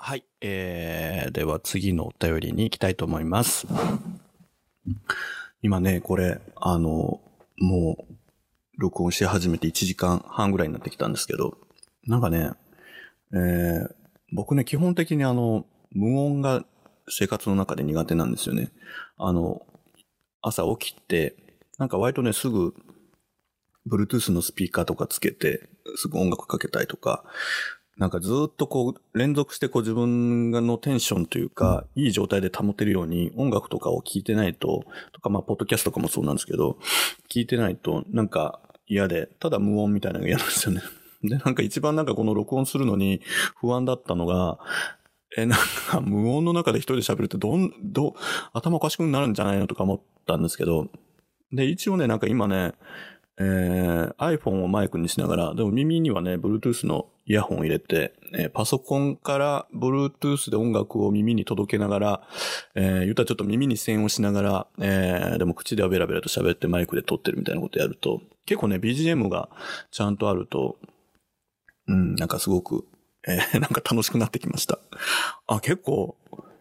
はい。えー、では次のお便りに行きたいと思います。今ね、これ、あの、もう、録音し始めて1時間半ぐらいになってきたんですけど、なんかね、えー、僕ね、基本的にあの、無音が生活の中で苦手なんですよね。あの、朝起きて、なんか割とね、すぐ、Bluetooth のスピーカーとかつけて、すぐ音楽かけたいとか、なんかずっとこう、連続してこう自分のテンションというか、いい状態で保てるように音楽とかを聴いてないと、とかまあ、ポッドキャストとかもそうなんですけど、聞いてないとなんか嫌で、ただ無音みたいなのが嫌なんですよね。で、なんか一番なんかこの録音するのに不安だったのが、え、なんか無音の中で一人で喋るってどん、どう、頭おかしくなるんじゃないのとか思ったんですけど、で、一応ね、なんか今ね、えー、iPhone をマイクにしながら、でも耳にはね、Bluetooth のイヤホンを入れて、えーパソコンから Bluetooth で音楽を耳に届けながら、えー、言ったらちょっと耳に線をしながら、えー、でも口ではベラベラと喋ってマイクで撮ってるみたいなことやると、結構ね、BGM がちゃんとあると、うん、なんかすごく、えー、なんか楽しくなってきました。あ、結構、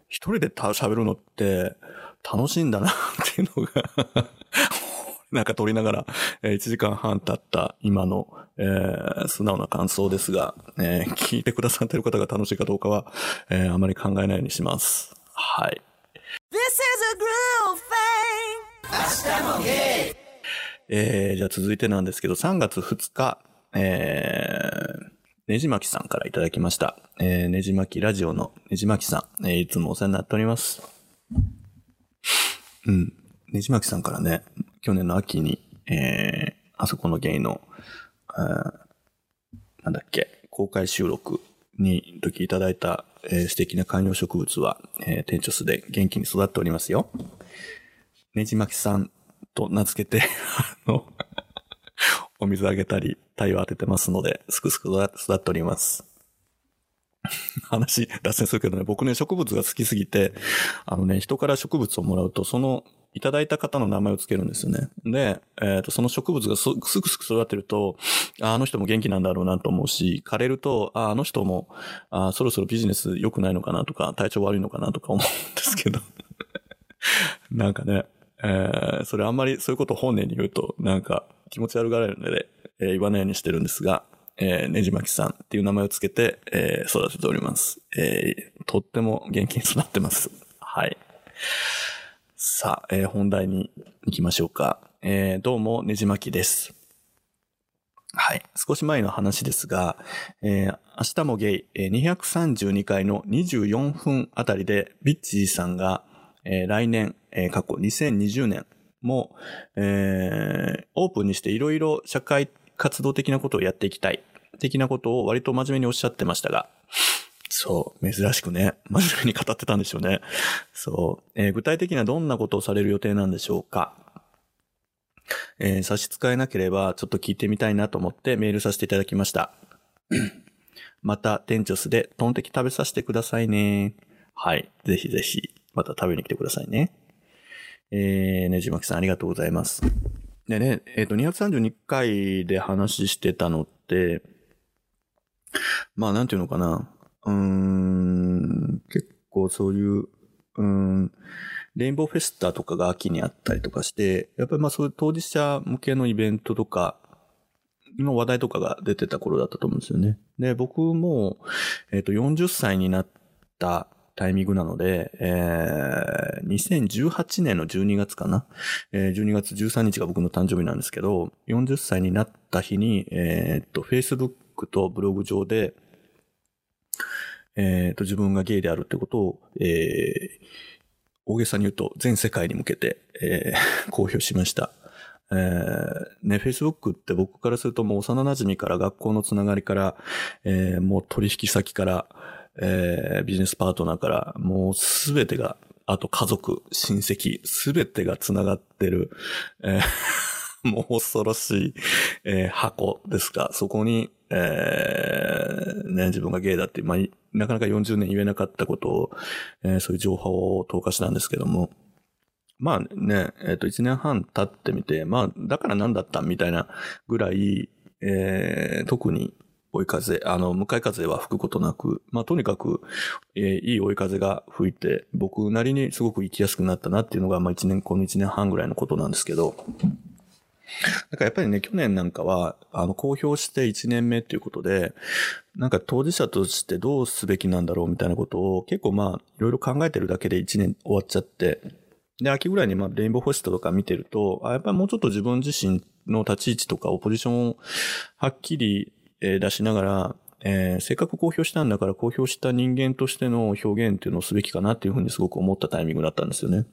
一人で喋るのって楽しいんだなっていうのが なんか撮りながら、えー1時間半経った今の、えー素直な感想ですが、えー聞いてくださってる方が楽しいかどうかは、えーあまり考えないようにします。はい。This is a groove thing. えーじゃあ続いてなんですけど、3月2日、えー、ねじまきさんからいただきました。えー、ねじまきラジオのねじまきさん、えーいつもお世話になっております。うん。ねじまきさんからね、去年の秋に、えー、あそこのゲイの、あーなんだっけ、公開収録に時いただいた、えー素敵な観葉植物は、えー、店長巣で元気に育っておりますよ。ねじまきさんと名付けて、あの、お水あげたり、太陽当ててますので、すくすく育っております。話、脱線するけどね、僕ね、植物が好きすぎて、あのね、人から植物をもらうと、その、いただいた方の名前をつけるんですよね。で、えっ、と、その植物がすくすく育てると、あの人も元気なんだろうなと思うし、枯れると、ああの人も、あそろそろビジネス良くないのかなとか、体調悪いのかなとか思うんですけど。なんかね、えーそれあんまりそういうことを本音に言うと、なんか気持ち悪がられるので、えー言わないようにしてるんですが、えーねじまきさんっていう名前をつけて、えー育てております。えーとっても元気に育ってます。はい。さあ、えー本題に行きましょうか。えーどうも、ねじまきです。はい。少し前の話ですが、えー明日もゲイ、えー232回の24分あたりで、ビッチーさんが、えー来年、えー過去2020年も、えーオープンにしていろいろ社会活動的なことをやっていきたい、的なことを割と真面目におっしゃってましたが、そう、珍しくね、真面目に語ってたんでしょうね。そう、えー具体的にはどんなことをされる予定なんでしょうか？えー差し支えなければ、ちょっと聞いてみたいなと思ってメールさせていただきました。また、店長スでトンテキ食べさせてくださいね。はい。ぜひぜひ、また食べに来てくださいね。えー、ねじまきさんありがとうございます。でね、えっ、と、232回で話してたのって、まあ、なんていうのかな。うん、結構そういう、うん、レインボーフェスタとかが秋にあったりとかして、やっぱりまあそういう当事者向けのイベントとか、の話題とかが出てた頃だったと思うんですよね。で、僕も、えっ、と、40歳になったタイミングなので、えー、2018年の12月かな？えー、12月13日が僕の誕生日なんですけど、40歳になった日に、えっ、と、Facebook とブログ上で、えっ、と、自分がゲイであるってことを、えー、大げさに言うと全世界に向けて、えー 公表しました。えーね、Facebook って僕からするともう幼馴染から学校のつながりから、えーもう取引先から、えービジネスパートナーから、もうすべてが、あと家族、親戚、すべてがつながってる、えー もう恐ろしい、えー箱ですが、そこに、えーね、自分がゲイだって、まあ、なかなか40年言えなかったことを、えーそういう情報を投下したんですけども、まあね、えっ、と、1年半経ってみて、まあ、だから何だったみたいなぐらい、えー特に追い風、あの、向かい風は吹くことなく、まあ、とにかく、えー、いい追い風が吹いて、僕なりにすごく行きやすくなったなっていうのが、まあ、一年、この一年半ぐらいのことなんですけど、だかやっぱりね、去年なんかは、あの、公表して1年目っていうことで、なんか当事者としてどうすべきなんだろうみたいなことを結構まあ、いろいろ考えてるだけで1年終わっちゃって、で、秋ぐらいにまあ、レインボーホストとか見てると、あやっぱりもうちょっと自分自身の立ち位置とかをポジションをはっきり出しながら、えー、せっかく公表したんだから公表した人間としての表現っていうのをすべきかなっていうふうにすごく思ったタイミングだったんですよね。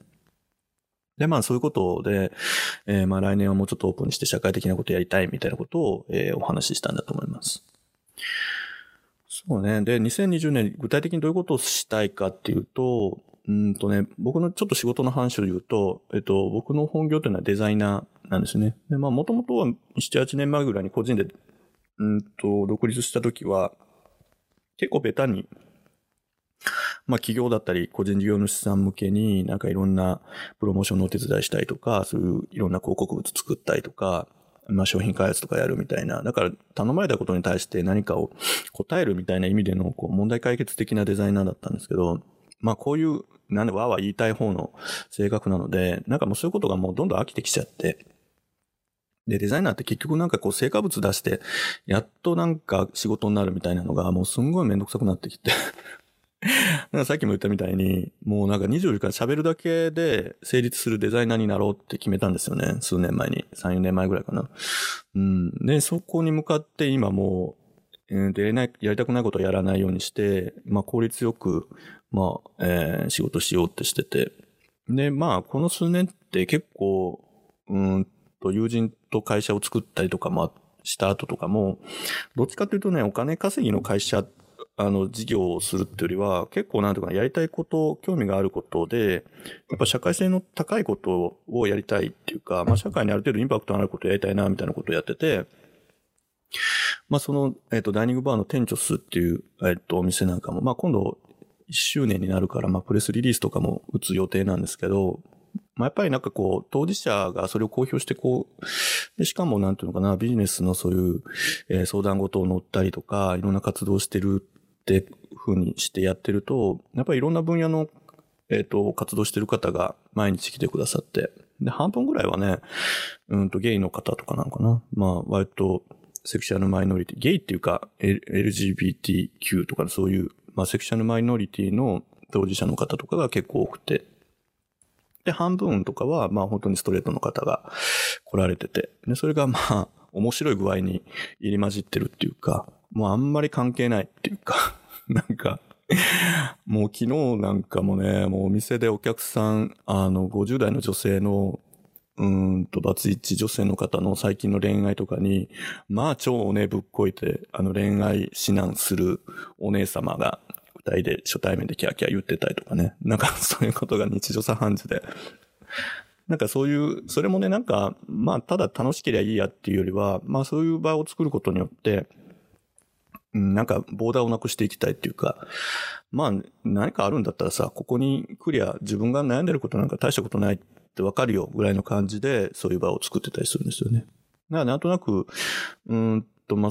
で、まあそういうことで、えー、まあ来年はもうちょっとオープンにして社会的なことやりたいみたいなことを、えー、お話ししたんだと思います。そうね。で、2020年具体的にどういうことをしたいかっていうと、うんとね、僕のちょっと仕事の話を言うと、えっと、僕の本業というのはデザイナーなんですね。で、まあもともとは7、8年前ぐらいに個人で、うんと、独立した時は、結構ベタにまあ企業だったり個人事業主さん向けになんかいろんなプロモーションのお手伝いしたりとか、そういういろんな広告物作ったりとか、まあ商品開発とかやるみたいな。だから頼まれたことに対して何かを答えるみたいな意味でのこう問題解決的なデザイナーだったんですけど、まあこういうなんでわーわー言いたい方の性格なので、なんかもうそういうことがもうどんどん飽きてきちゃって、で、デザイナーって結局なんかこう成果物出して、やっとなんか仕事になるみたいなのがもうすんごいめんどくさくなってきて さっきも言ったみたいに、もうなんか24時間喋るだけで成立するデザイナーになろうって決めたんですよね。数年前に。3、4年前ぐらいかな。うん。で、そこに向かって今もう、えー、やりない、やりたくないことをやらないようにして、まあ効率よく、まあ、えー、仕事しようってしてて。で、まあ、この数年って結構、うんと、友人と会社を作ったりとかもした後とかも、どっちかというとね、お金稼ぎの会社あの、事業をするっていうよりは、結構なんていうかやりたいこと、興味があることで、やっぱ社会性の高いことをやりたいっていうか、まあ社会にある程度インパクトのあることをやりたいな、みたいなことをやってて、まあその、えっ、ー、と、ダイニングバーのテンチョスっていう、えっ、ー、と、お店なんかも、まあ今度1周年になるから、まあプレスリリースとかも打つ予定なんですけど、まあ、やっぱりなんかこう、当事者がそれを公表してこう、で、しかもなんていうのかな、ビジネスのそういう、えー、相談事を乗ったりとか、いろんな活動してるってふうにしてやってると、やっぱりいろんな分野の、えっ、ー、と、活動してる方が毎日来てくださって、で、半分ぐらいはね、うんと、ゲイの方とかなのかな。まあ、割と、セクシャルマイノリティ、ゲイっていうか、LGBTQ とかそういう、まあ、セクシャルマイノリティの当事者の方とかが結構多くて、で、半分とかは、まあ本当にストレートの方が来られてて、で、それがまあ、面白い具合に入り混じってるっていうか、もうあんまり関係ないっていうか なんかもう昨日なんかもね、もうお店でお客さん、あの、50代の女性の、うんと、バツイチ女性の方の最近の恋愛とかに、まあ超おねぶっこいて、あの恋愛指南するお姉様が、二人で初対面でキャーキャー言ってたりとかね。なんかそういうことが日常茶飯事で。なんかそういう、それもね、なんか、まあ、ただ楽しければいいやっていうよりは、まあそういう場を作ることによって、なんか、ボーダーをなくしていきたいっていうか、まあ、何かあるんだったらさ、ここに来りゃ自分が悩んでることなんか大したことないってわかるよぐらいの感じで、そういう場を作ってたりするんですよね。だからなんとなく、うんと、ま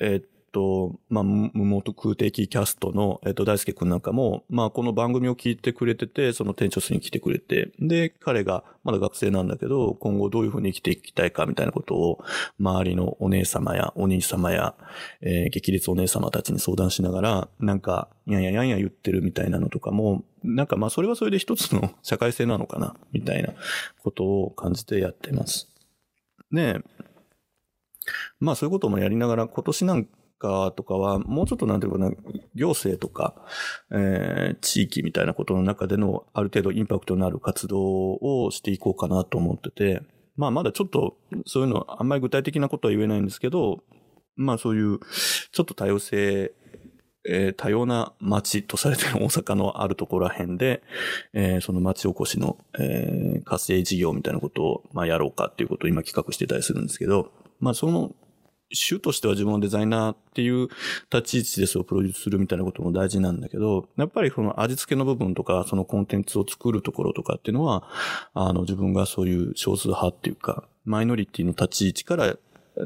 えー、と、まあ、無元空的キャストの、えっと、大輔くんなんかも、まあ、この番組を聞いてくれてて、その店長室に来てくれて、で、彼がまだ学生なんだけど、今後どういうふうに生きていきたいかみたいなことを、周りのお姉様やお兄様や、えー、激烈お姉様たちに相談しながら、なんか、やんややんや言ってるみたいなのとかも、なんかまあ、それはそれで一つの 社会性なのかな、みたいなことを感じてやってます。で、まあそういうこともやりながら、今年なんか、とかは、もうちょっとなんていうかな、行政とか、えー、地域みたいなことの中でのある程度インパクトのある活動をしていこうかなと思ってて、まあまだちょっとそういうのあんまり具体的なことは言えないんですけど、まあそういうちょっと多様性えー、多様な街とされてる大阪のあるところら辺で、えー、その街おこしの、えー、活性事業みたいなことを、まあ、やろうかっていうことを今企画してたりするんですけど、まあ、その主としては自分のデザイナーっていう立ち位置でそれをプロデュースするみたいなことも大事なんだけど、やっぱりその味付けの部分とか、そのコンテンツを作るところとかっていうのは、あの自分がそういう少数派っていうか、マイノリティの立ち位置から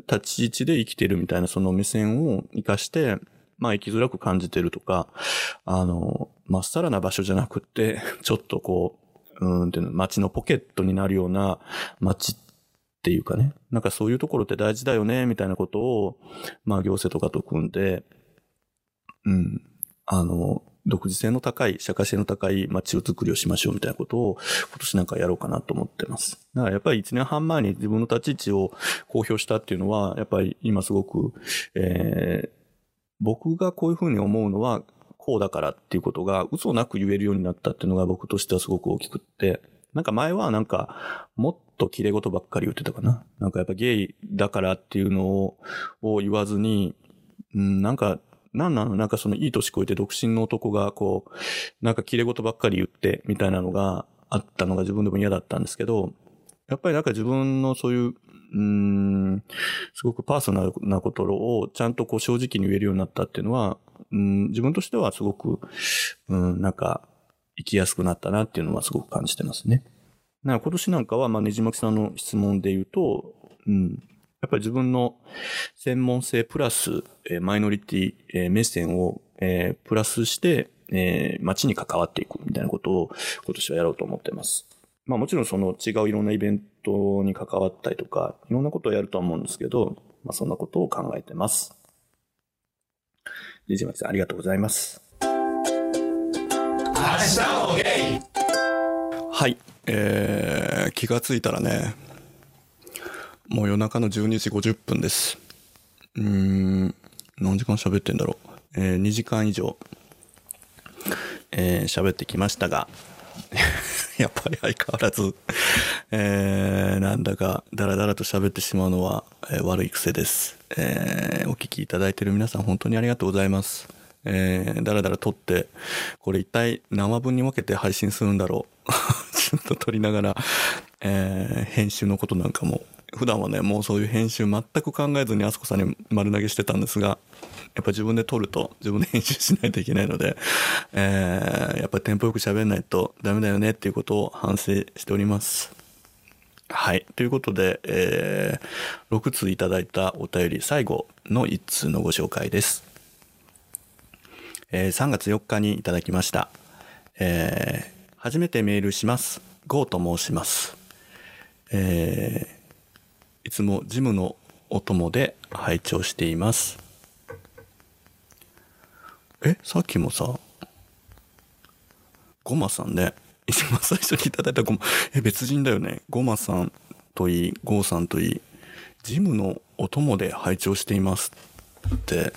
立ち位置で生きてるみたいなその目線を活かして、まあ生きづらく感じてるとか、あの、まっさらな場所じゃなくって、ちょっとこう、うんっていうの、街のポケットになるような街ってていうかね、なんかそういうところって大事だよね、みたいなことを、まあ行政とかと組んで、うん、あの、独自性の高い、社会性の高い街を作りをしましょうみたいなことを今年なんかやろうかなと思ってます。だからやっぱり1年半前に自分の立ち位置を公表したっていうのは、やっぱり今すごく、えー僕がこういうふうに思うのはこうだからっていうことが嘘なく言えるようになったっていうのが僕としてはすごく大きくって、なんか前はなんかもっと綺麗事ばっかり言ってたかな。なんかやっぱゲイだからっていうのをを言わずに、うん、なんかなんなの？なんかそのいい年越えて独身の男がこう、なんか綺麗事ばっかり言ってみたいなのがあったのが自分でも嫌だったんですけど、やっぱりなんか自分のそういう、うーん、すごくパーソナルなことをちゃんとこう正直に言えるようになったっていうのは、うん、自分としてはすごく、うん、なんか生きやすくなったなっていうのはすごく感じてますね。だから今年なんかは、まあ、ねじまきさんの質問で言うと、うん、やっぱり自分の専門性プラス、えーマイノリティ、えー目線を、えープラスして、えー街に関わっていくみたいなことを今年はやろうと思ってます。まあもちろんその違ういろんなイベントに関わったりとか、いろんなことをやるとは思うんですけど、まあそんなことを考えてます。ねじまきさんありがとうございます。はい。えー、気がついたらね、もう夜中の12時50分です。うーん、何時間喋ってんだろう。えー、2時間以上、えー、喋ってきましたが、やっぱり相変わらず、えー、なんだか、だらだらと喋ってしまうのは、えー悪い癖です。えー、お聞きいただいている皆さん本当にありがとうございます。えー、だらだら撮って、これ一体何話分に分けて配信するんだろう。ちょっと撮りながら、えー、編集のことなんかも、普段はね、もうそういう編集全く考えずにあそこさんに丸投げしてたんですが、やっぱ自分で撮ると自分で編集しないといけないので、えー、やっぱりテンポよく喋んないとダメだよねっていうことを反省しております。はい。ということで、えー、6通いただいたお便り、最後の1通のご紹介です。えー3月4日にいただきました。えー初めてメールします。ゴーと申します。えーいつもジムのお供で拝聴しています。え、さっきもさ、ゴマさんね、一番最初にいただいたゴマ、え、別人だよね。ゴマさんといい、ゴーさんといい、ジムのお供で拝聴していますって、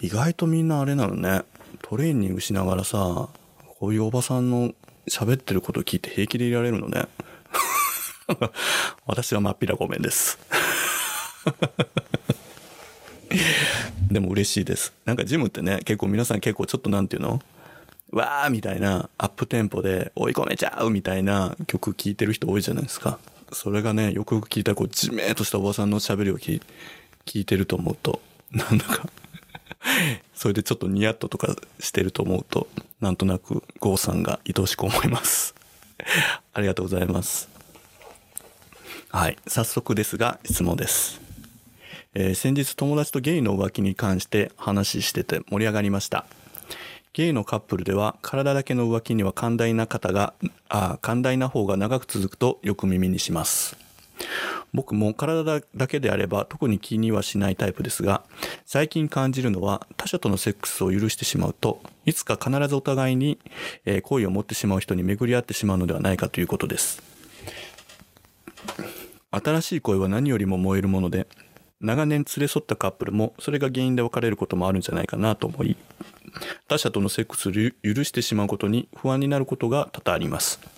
意外とみんなあれなのね。トレーニングしながらさ、こういうおばさんの喋ってること聞いて平気でいられるのね。私はまっぴらごめんです。でも嬉しいです。なんかジムってね、結構皆さん結構ちょっとなんていうの？わーみたいなアップテンポで追い込めちゃうみたいな曲聴いてる人多いじゃないですか。それがね、よくよく聞いたこう、じめーっとしたおばさんの喋りを聞聞いてると思うと、なんだか それでちょっとニヤッととかしてると思うと、なんとなくゴーさんが愛おしく思います。ありがとうございます。はい。早速ですが、質問です。えー先日友達とゲイの浮気に関して話してて盛り上がりました。ゲイのカップルでは体だけの浮気には寛大な方が、あ寛大な方が長く続くとよく耳にします。僕も体だけであれば特に気にはしないタイプですが、最近感じるのは他者とのセックスを許してしまうと、いつか必ずお互いに、え好意を持ってしまう人に巡り合ってしまうのではないかということです。新しい恋は何よりも燃えるもので、長年連れ添ったカップルもそれが原因で別れることもあるんじゃないかなと思い、他者とのセックスを許してしまうことに不安になることが多々あります。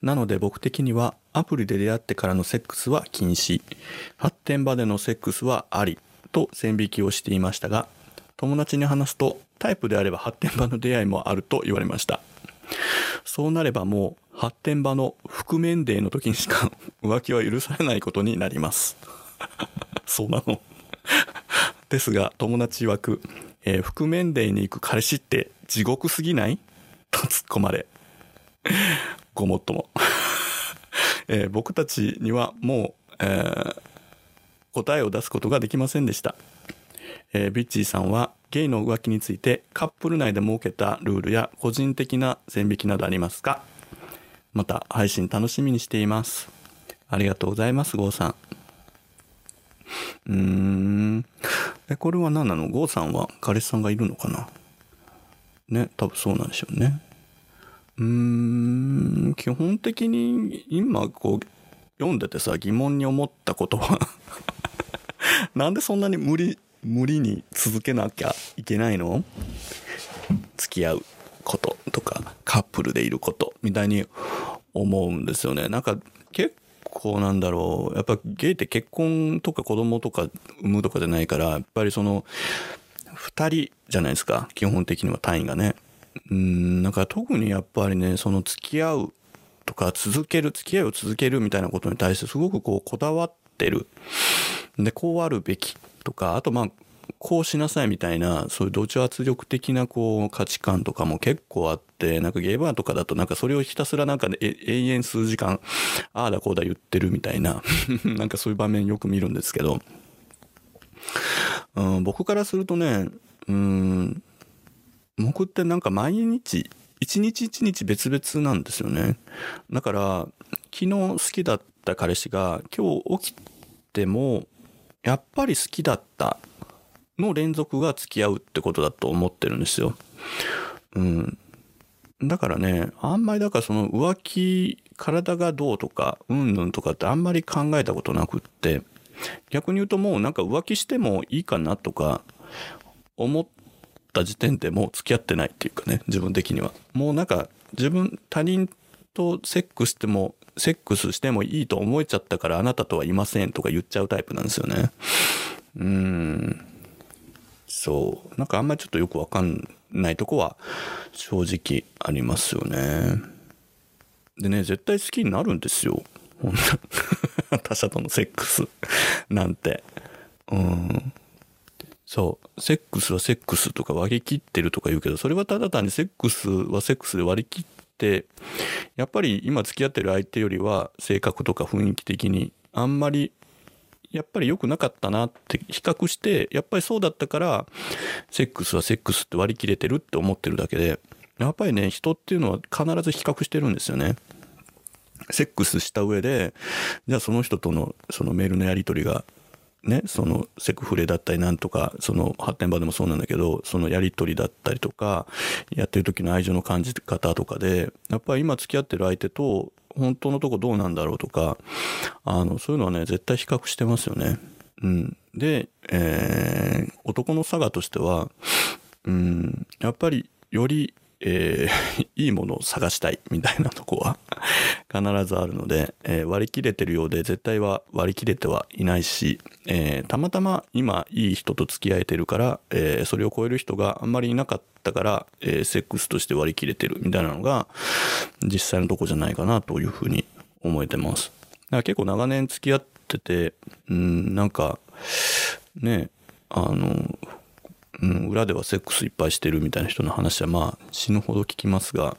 なので僕的にはアプリで出会ってからのセックスは禁止、発展場でのセックスはありと線引きをしていましたが、友達に話すとタイプであれば発展場の出会いもあると言われました。そうなればもう発展場の覆面デーの時にしか浮気は許されないことになります。そうなのですが友達曰く、えー覆面デーに行く彼氏って地獄すぎない？と突っ込まれ。ごもっとも。えー僕たちにはもう、えー答えを出すことができませんでした。えービッチーさんはゲイの浮気についてカップル内で設けたルールや個人的な線引きなどありますか？また配信楽しみにしています。ありがとうございます、ゴーさん。うーん。え、これは何なの？ゴーさんは彼氏さんがいるのかな？ね、多分そうなんでしょうね。うーん、基本的に今こう読んでてさ疑問に思ったことは なんでそんなに無理、無理に続けなきゃいけないの？付き合うこととかカップルでいることみたいに思うんですよね。なんか結構なんだろう。やっぱゲイって結婚とか子供とか産むとかじゃないから、やっぱりその二人じゃないですか。基本的には単位がね。うん、なんか特にやっぱりね、その付き合うとか続ける、付き合いを続けるみたいなことに対してすごくこうこだわってる。で、こうあるべきとか、あとまあ、こうしなさいみたいな、そういう同調圧力的なこう価値観とかも結構あって、なんかゲーバーとかだとなんかそれをひたすらなんかね、永遠数時間、ああだこうだ言ってるみたいな、なんかそういう場面よく見るんですけど、うん、僕からするとね、うん、僕ってなんか毎日、一日一日別々なんですよね。だから、昨日好きだった彼氏が今日起きても、やっぱり好きだったの連続が付き合うってことだと思ってるんですよ。うん。だからね、あんまりだからその浮気、体がどうとか、うんぬんとかってあんまり考えたことなくって、逆に言うともうなんか浮気してもいいかなとか、思った時点でもう付き合ってないっていうかね、自分的には。もうなんか自分、他人とセックスしても、セックスしてもいいと思えちゃったからあなたとはいませんとか言っちゃうタイプなんですよね。うん。そう。なんかあんまりちょっとよくわかんないとこは正直ありますよね。でね、絶対好きになるんですよ。他者とのセックスなんて。うん。そう。セックスはセックスとか割り切ってるとか言うけど、それはただ単にセックスはセックスで割り切って、やっぱり今付き合ってる相手よりは性格とか雰囲気的にあんまりやっぱり良くなかったなって比較して、やっぱりそうだったから、セックスはセックスって割り切れてるって思ってるだけで、やっぱりね、人っていうのは必ず比較してるんですよね。セックスした上で、じゃあその人とのそのメールのやり取りが、ね、そのセクフレだったりなんとか、その発展場でもそうなんだけど、そのやり取りだったりとか、やってる時の愛情の感じ方とかで、やっぱり今付き合ってる相手と、本当のとこどうなんだろうとか、あの、そういうのはね、絶対比較してますよね。うん。で、えー男の差がとしては、うん、やっぱりより、えー いいものを探したいみたいなとこは必ずあるので、えー割り切れてるようで絶対は割り切れてはいないし、えーたまたま今いい人と付き合えてるから、えーそれを超える人があんまりいなかったから、えーセックスとして割り切れてるみたいなのが実際のとこじゃないかなというふうに思えてます。だから結構長年付き合ってて、うん、なんか、ね、あの、うん、裏ではセックスいっぱいしてるみたいな人の話はまあ死ぬほど聞きますが、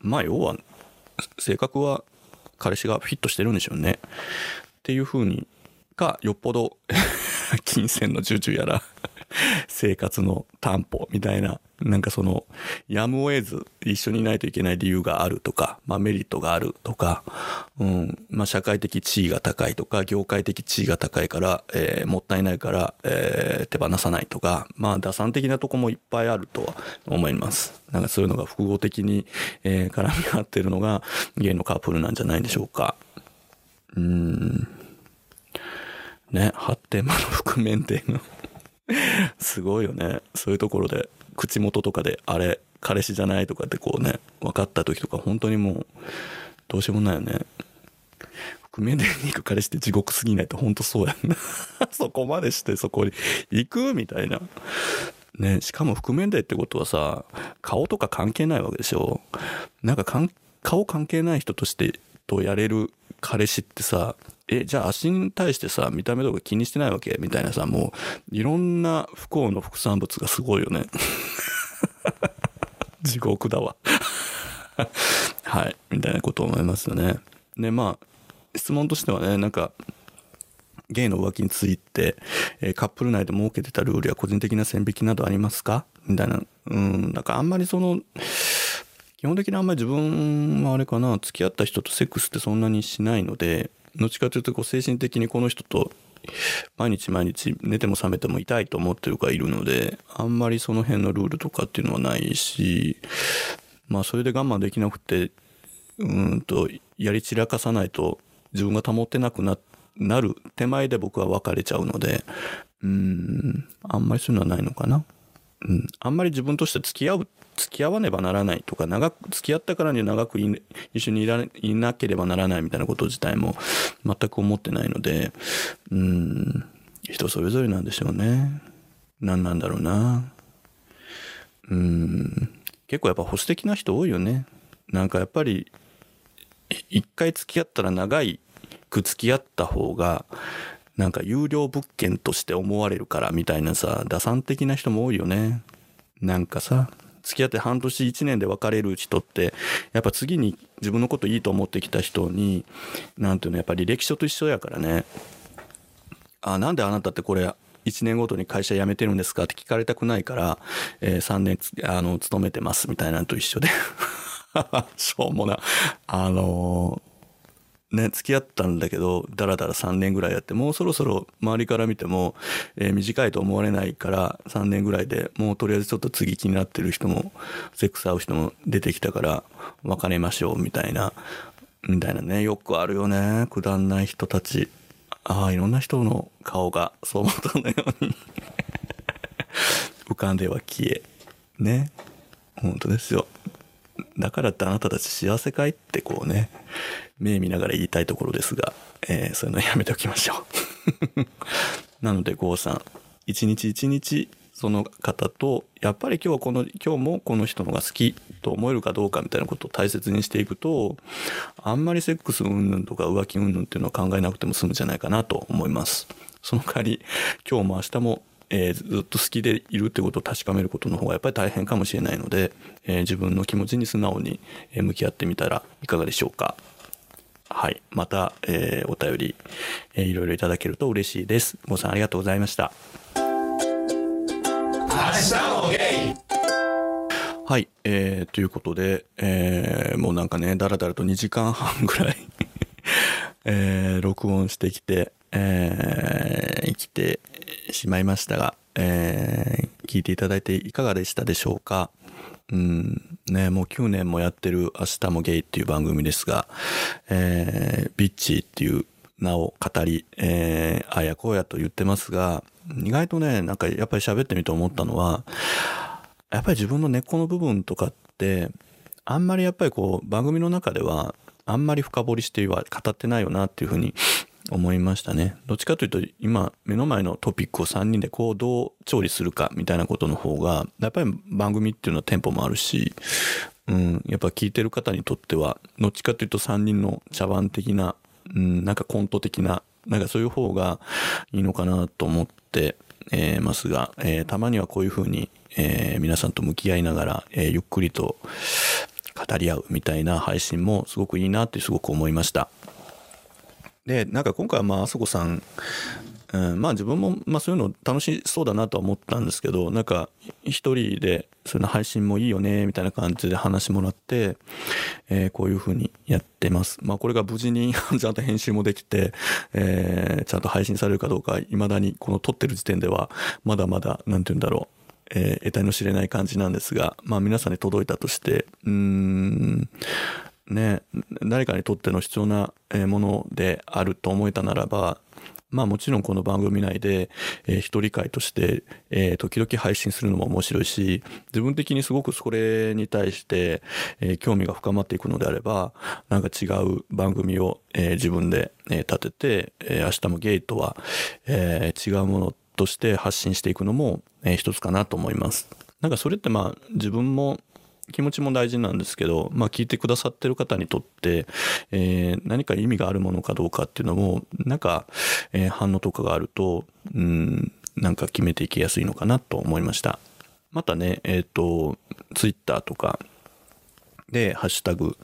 まあ要は、性格は彼氏がフィットしてるんでしょうね。っていうふうに、か、よっぽど 金銭の重々やら、生活の担保みたいな、なんかその、やむを得ず一緒にいないといけない理由があるとか、まあメリットがあるとか、うん、まあ社会的地位が高いとか、業界的地位が高いから、えーもったいないから、えー手放さないとか、まあ打算的なとこもいっぱいあるとは思います。なんかそういうのが複合的に、えー絡み合ってるのがゲイのカップルなんじゃないでしょうか。うん。ね、発展場の覆面っていうの。すごいよね。そういうところで、口元とかで、あれ、彼氏じゃないとかってこうね、分かった時とか、本当にもう、どうしようもないよね。覆面で行く彼氏って地獄すぎないと本当そうやんな。そこまでしてそこに行くみたいな。ね、しかも覆面でってことはさ、顔とか関係ないわけでしょ。なんかかん顔関係ない人として、とやれる彼氏ってさ、え、じゃあ足に対してさ、見た目とか気にしてないわけ？みたいなさ、もう、いろんな不幸の副産物がすごいよね。地獄だわ。はい。みたいなことを思いますよね。で、まあ、質問としてはね、なんか、ゲイの浮気について、えーカップル内で設けてたルールや個人的な線引きなどありますか？みたいな。うん、なんかあんまりその、基本的にあんまり自分はあれかな、付き合った人とセックスってそんなにしないので、どっちかというとこう精神的にこの人と毎日毎日寝ても覚めても痛いと思ってる子がいるので、あんまりその辺のルールとかっていうのはないし、まあそれで我慢できなくて、うんと、やり散らかさないと自分が保ってなくな、なる手前で僕は別れちゃうので、うん、あんまりそういうのはないのかな。うん、あんまり自分として付き合う、付き合わねばならないとか、長く、付き合ったからには長く一緒にいらいなければならないみたいなこと自体も全く思ってないので、うん、人それぞれなんでしょうね。何なんだろうな。うん、結構やっぱ保守的な人多いよね。なんかやっぱり、一回付き合ったら長いく付き合った方が、なんか有料物件として思われるからみたいなさ、打算的な人も多いよね。なんかさ、付き合って半年1年で別れる人って、やっぱ次に自分のこといいと思ってきた人に、何ていうの、やっぱり履歴書と一緒やからね。あ、なんであなたってこれ、1年ごとに会社辞めてるんですか？って聞かれたくないから、えー3年、あの、勤めてますみたいなのと一緒で。しょうもな。あのーね、付き合ったんだけど、だらだら3年ぐらいやって、もうそろそろ周りから見ても、えー短いと思われないから、3年ぐらいでもうとりあえずちょっと次気になってる人も、セックス合う人も出てきたから、別れましょう、みたいな、みたいなね、よくあるよね、くだんない人たち。ああ、いろんな人の顔が、そう思ったのように、浮かんでは消え。ね。本当ですよ。だからってあなたたち幸せかいってこうね、目見ながら言いたいところですが、えーそういうのやめておきましょう。なので、郷さん、一日一日その方と、やっぱり今日はこの、今日もこの人のが好きと思えるかどうかみたいなことを大切にしていくと、あんまりセックス云々とか浮気云々っていうのは考えなくても済むんじゃないかなと思います。その代わり、今日も明日もえーずっと好きでいるってことを確かめることの方がやっぱり大変かもしれないので、えー自分の気持ちに素直にえー向き合ってみたらいかがでしょうか。はい。また、えーお便り、えーいろいろいただけると嬉しいです。ごさんありがとうございました。はい。えーということで、えーもうなんかね、だらだらと2時間半ぐらい、えー録音してきて、えー生きてしまいましたが、えー聞いていただいていかがでしたでしょうか？うん、ね、もう9年もやってる明日もゲイっていう番組ですが、えービッチーっていう名を語り、えーあやこうやと言ってますが、意外とね、なんかやっぱり喋ってみて思ったのは、やっぱり自分の根っこの部分とかって、あんまりやっぱりこう番組の中ではあんまり深掘りしては語ってないよなっていうふうに思いましたね。どっちかというと今目の前のトピックを3人でこうどう調理するかみたいなことの方がやっぱり番組っていうのはテンポもあるし、うん、やっぱ聞いてる方にとってはどっちかというと3人の茶番的な、うん、なんかコント的ななんかそういう方がいいのかなと思って、えーますが、えーたまにはこういうふうに、えー皆さんと向き合いながら、えゆっくりと語り合うみたいな配信もすごくいいなってすごく思いました。で、なんか今回はまあ、あそこさん、うん、まあ自分も、まあそういうの楽しそうだなとは思ったんですけど、なんか一人でそういうの配信もいいよね、みたいな感じで話もらって、えーこういうふうにやってます。まあこれが無事に ちゃんと編集もできて、えーちゃんと配信されるかどうか、未だにこの撮ってる時点では、まだまだ、なんて言うんだろう、えー得体の知れない感じなんですが、まあ皆さんに届いたとして、うーん、ね、誰かにとっての必要なものであると思えたならば、まあもちろんこの番組内で、えー一人会として、えー時々配信するのも面白いし、自分的にすごくそれに対して、えー興味が深まっていくのであれば、なんか違う番組を、えー自分で、えー立てて、えー明日もゲイとは、えー違うものとして発信していくのも、えー一つかなと思います。なんかそれってまあ自分も気持ちも大事なんですけど、まあ聞いてくださってる方にとって、えー何か意味があるものかどうかっていうのも、なんか、えー反応とかがあると、うん、なんか決めていきやすいのかなと思いました。またね、えっ、と、ツイッターとかで、ハッシュタグ、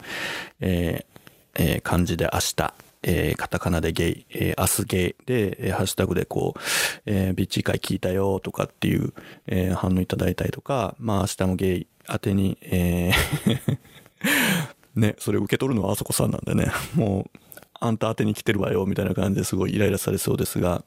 えーえー漢字で明日、えー、カタカナでゲイ、えー、明日ゲイで、えー、ハッシュタグでこう、えー、ビッチ会聞いたよとかっていう、えー、反応いただいたりとか、まあ明日もゲイ宛てに、えー ね、それ受け取るのはあそこさんなんでね、もう、あんた宛てに来てるわよ、みたいな感じですごいイライラされそうですが、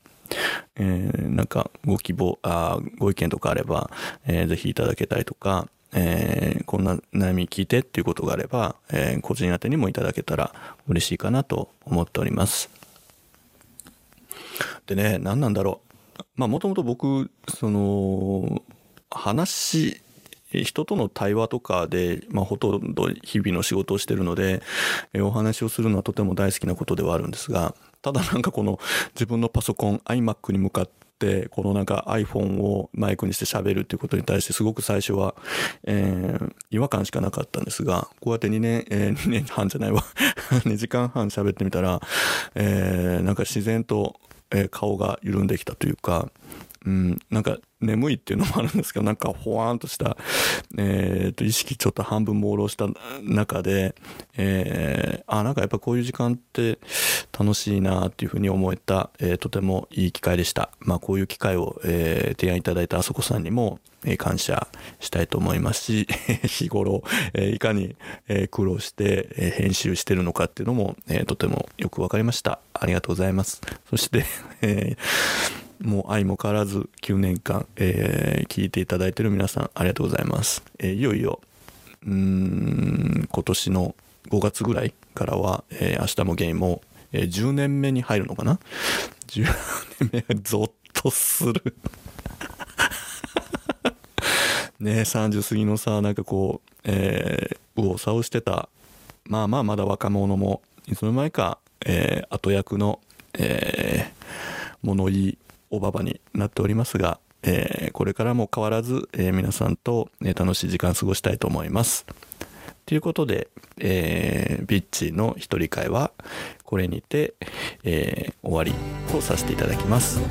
えー、なんかご希望、あご意見とかあれば、えー、ぜひいただけたりとか、えー、こんな悩み聞いてっていうことがあれば、えー、個人宛てにもいただけたら嬉しいかなと思っております。でね、何なんだろう。まあもともと僕、その、話、人との対話とかで、まあ、ほとんど日々の仕事をしているので、えお話をするのはとても大好きなことではあるんですが、ただなんかこの自分のパソコン iMac に向かって、このなんか iPhone をマイクにして喋るっていうことに対してすごく最初は、えー、違和感しかなかったんですが、こうやって2年、えー、2年半じゃないわ。2時間半喋ってみたら、えー、なんか自然と、え顔が緩んできたというか、うん、なんか眠いっていうのもあるんですけど、なんかほわーんとした、えっ、と、意識ちょっと半分朦朧した中で、えー、あ、なんかやっぱこういう時間って楽しいなっていうふうに思えた、えー、とてもいい機会でした。まあこういう機会を、えー、提案いただいたあそこさんにも、えー、感謝したいと思いますし、日頃、えー、いかに、えー、苦労して、えー、編集してるのかっていうのも、えー、とてもよくわかりました。ありがとうございます。そして、えーもう愛も変わらず9年間、えー、聞いていただいている皆さんありがとうございます。えー、いよいよ、うん、今年の5月ぐらいからは、えー、明日もゲイも、えー、10年目に入るのかな ?10 年目、ゾッとする ね30過ぎのさ、なんかこう、えー、右往左往してた、まあまあまだ若者も、いつの間にか、えー、後役の、えー、物言いおばばになっておりますが、えー、これからも変わらず、えー、皆さんと、ね、楽しい時間過ごしたいと思います。ということで、えー、ビッチの一人会はこれにて、えー、終わりとさせていただきます。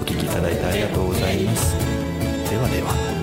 お聴きいただいてありがとうございます。ではでは。